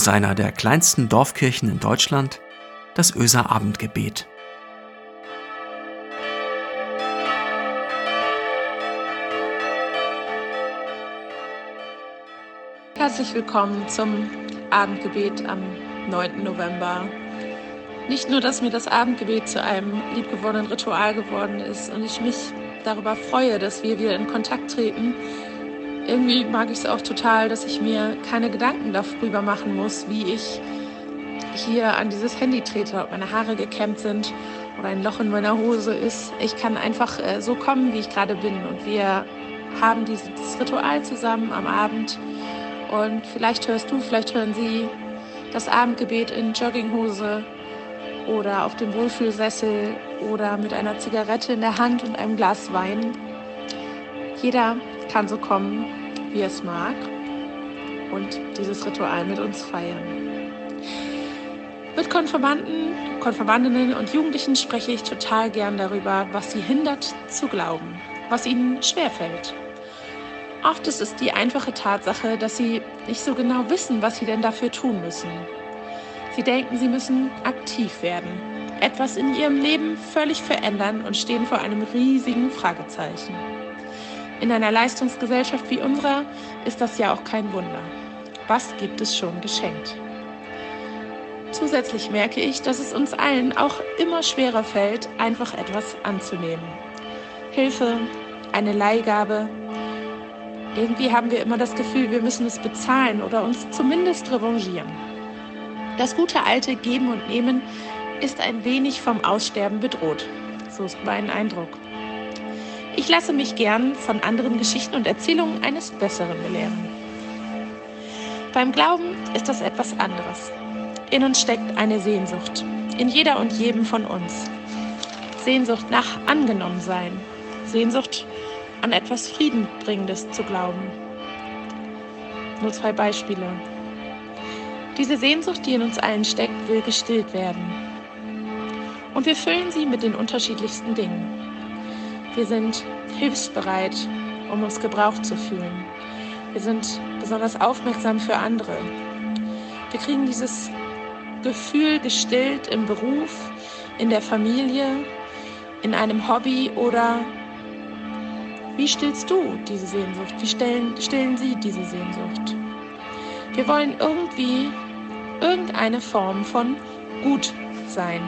aus einer der kleinsten Dorfkirchen in Deutschland, das Öser Abendgebet. Herzlich willkommen zum Abendgebet am 9. November. Nicht nur, dass mir das Abendgebet zu einem liebgewordenen Ritual geworden ist und ich mich darüber freue, dass wir wieder in Kontakt treten. Irgendwie mag ich es auch total, dass ich mir keine Gedanken darüber machen muss, wie ich hier an dieses Handy trete, ob meine Haare gekämmt sind oder ein Loch in meiner Hose ist. Ich kann einfach äh, so kommen, wie ich gerade bin. Und wir haben dieses Ritual zusammen am Abend. Und vielleicht hörst du, vielleicht hören sie das Abendgebet in Jogginghose oder auf dem Wohlfühlsessel oder mit einer Zigarette in der Hand und einem Glas Wein. Jeder kann so kommen, wie es mag und dieses Ritual mit uns feiern. Mit Konfirmanden, Konfirmandinnen und Jugendlichen spreche ich total gern darüber, was sie hindert zu glauben, was ihnen schwerfällt. Oft ist es die einfache Tatsache, dass sie nicht so genau wissen, was sie denn dafür tun müssen. Sie denken, sie müssen aktiv werden, etwas in ihrem Leben völlig verändern und stehen vor einem riesigen Fragezeichen. In einer Leistungsgesellschaft wie unserer ist das ja auch kein Wunder. Was gibt es schon geschenkt? Zusätzlich merke ich, dass es uns allen auch immer schwerer fällt, einfach etwas anzunehmen. Hilfe, eine Leihgabe. Irgendwie haben wir immer das Gefühl, wir müssen es bezahlen oder uns zumindest revanchieren. Das gute alte Geben und Nehmen ist ein wenig vom Aussterben bedroht. So ist mein Eindruck. Ich lasse mich gern von anderen Geschichten und Erzählungen eines Besseren belehren. Beim Glauben ist das etwas anderes. In uns steckt eine Sehnsucht, in jeder und jedem von uns. Sehnsucht nach Angenommensein, Sehnsucht an etwas Friedenbringendes zu glauben. Nur zwei Beispiele. Diese Sehnsucht, die in uns allen steckt, will gestillt werden. Und wir füllen sie mit den unterschiedlichsten Dingen. Wir sind hilfsbereit, um uns gebraucht zu fühlen. Wir sind besonders aufmerksam für andere. Wir kriegen dieses Gefühl gestillt im Beruf, in der Familie, in einem Hobby oder wie stillst du diese Sehnsucht? Wie stellen, stillen Sie diese Sehnsucht? Wir wollen irgendwie irgendeine Form von gut sein.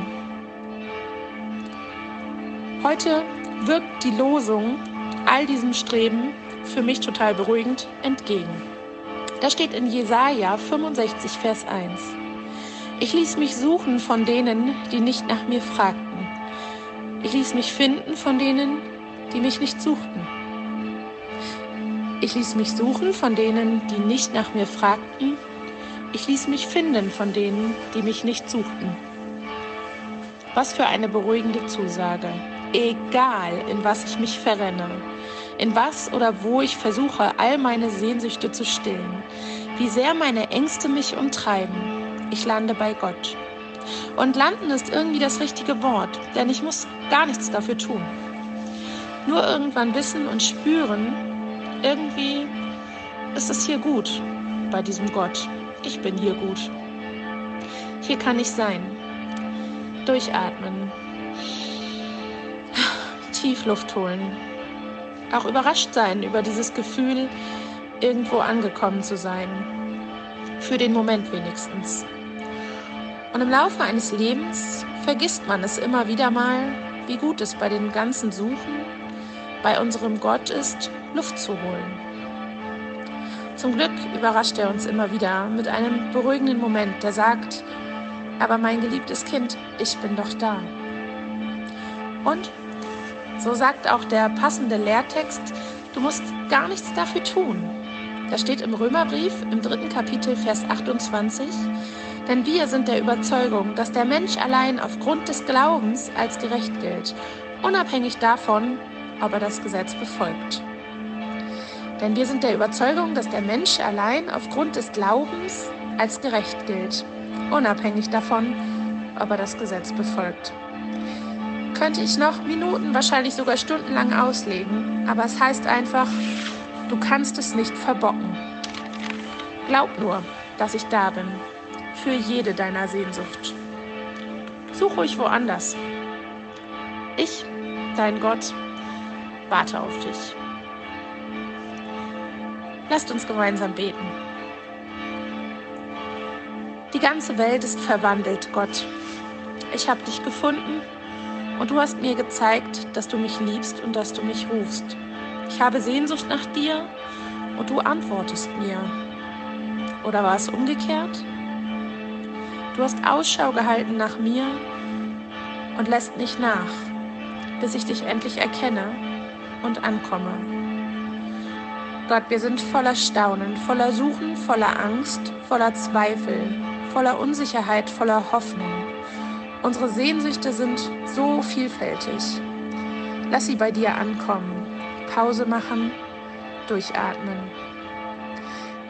Heute wirkt die Losung all diesem Streben für mich total beruhigend entgegen. Da steht in Jesaja 65, Vers 1. Ich ließ mich suchen von denen, die nicht nach mir fragten. Ich ließ mich finden von denen, die mich nicht suchten. Ich ließ mich suchen von denen, die nicht nach mir fragten ich ließ mich finden von denen, die mich nicht suchten. Was für eine beruhigende Zusage. Egal, in was ich mich verrenne, in was oder wo ich versuche, all meine Sehnsüchte zu stillen, wie sehr meine Ängste mich umtreiben, ich lande bei Gott. Und landen ist irgendwie das richtige Wort, denn ich muss gar nichts dafür tun. Nur irgendwann wissen und spüren, irgendwie ist es hier gut bei diesem Gott ich bin hier gut. Hier kann ich sein. Durchatmen. Tief Luft holen. Auch überrascht sein über dieses Gefühl, irgendwo angekommen zu sein. Für den Moment wenigstens. Und im Laufe eines Lebens vergisst man es immer wieder mal, wie gut es bei dem ganzen Suchen, bei unserem Gott ist, Luft zu holen. Zum Glück überrascht er uns immer wieder mit einem beruhigenden Moment, der sagt, aber mein geliebtes Kind, ich bin doch da. Und so sagt auch der passende Lehrtext, du musst gar nichts dafür tun. Das steht im Römerbrief im dritten Kapitel, Vers 28. Denn wir sind der Überzeugung, dass der Mensch allein aufgrund des Glaubens als gerecht gilt, unabhängig davon, ob er das Gesetz befolgt. Denn wir sind der Überzeugung, dass der Mensch allein aufgrund des Glaubens als gerecht gilt, unabhängig davon, ob er das Gesetz befolgt. Könnte ich noch Minuten, wahrscheinlich sogar stundenlang auslegen, aber es heißt einfach, du kannst es nicht verbocken. Glaub nur, dass ich da bin. erfülle jede deiner Sehnsucht. Such ruhig woanders. Ich, dein Gott, warte auf dich. Lasst uns gemeinsam beten. Die ganze Welt ist verwandelt, Gott. Ich habe dich gefunden und du hast mir gezeigt, dass du mich liebst und dass du mich rufst. Ich habe Sehnsucht nach dir und du antwortest mir. Oder war es umgekehrt? Du hast Ausschau gehalten nach mir und lässt nicht nach, bis ich dich endlich erkenne und ankomme. Gott, wir sind voller Staunen, voller Suchen, voller Angst, voller Zweifel, voller Unsicherheit, voller Hoffnung. Unsere Sehnsüchte sind so vielfältig. Lass sie bei dir ankommen. Pause machen, durchatmen.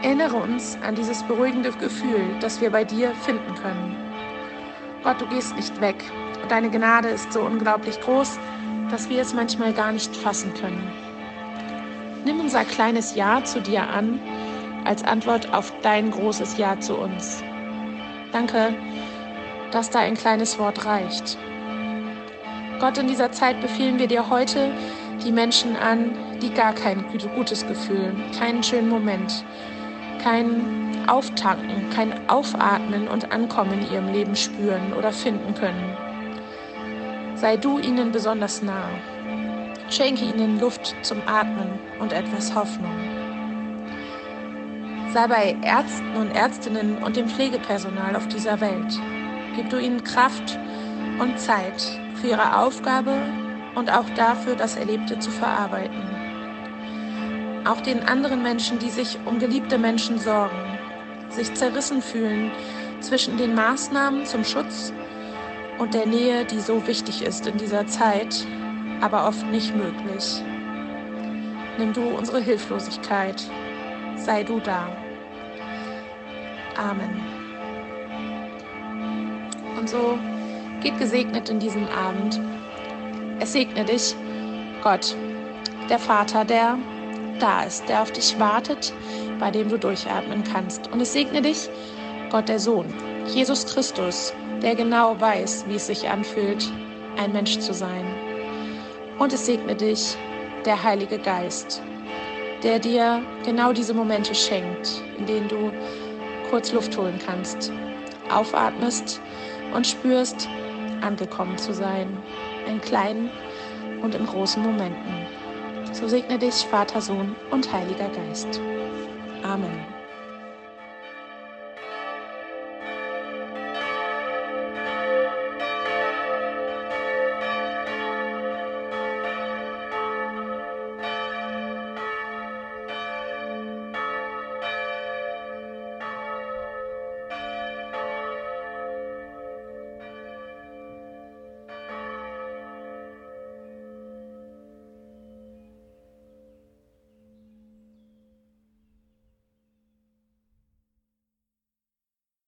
Erinnere uns an dieses beruhigende Gefühl, das wir bei dir finden können. Gott, du gehst nicht weg. Deine Gnade ist so unglaublich groß, dass wir es manchmal gar nicht fassen können. Nimm unser kleines Ja zu dir an als Antwort auf dein großes Ja zu uns. Danke, dass da ein kleines Wort reicht. Gott, in dieser Zeit befehlen wir dir heute die Menschen an, die gar kein gutes Gefühl, keinen schönen Moment, kein Auftanken, kein Aufatmen und Ankommen in ihrem Leben spüren oder finden können. Sei du ihnen besonders nah. Schenke ihnen Luft zum Atmen und etwas Hoffnung. Sei bei Ärzten und Ärztinnen und dem Pflegepersonal auf dieser Welt. Gib du ihnen Kraft und Zeit für ihre Aufgabe und auch dafür, das Erlebte zu verarbeiten. Auch den anderen Menschen, die sich um geliebte Menschen sorgen, sich zerrissen fühlen zwischen den Maßnahmen zum Schutz und der Nähe, die so wichtig ist in dieser Zeit, aber oft nicht möglich. Nimm du unsere Hilflosigkeit, sei du da. Amen. Und so geht gesegnet in diesen Abend. Es segne dich, Gott, der Vater, der da ist, der auf dich wartet, bei dem du durchatmen kannst. Und es segne dich, Gott, der Sohn, Jesus Christus, der genau weiß, wie es sich anfühlt, ein Mensch zu sein. Und es segne dich, der Heilige Geist, der dir genau diese Momente schenkt, in denen du kurz Luft holen kannst, aufatmest und spürst, angekommen zu sein, in kleinen und in großen Momenten. So segne dich Vater, Sohn und Heiliger Geist. Amen.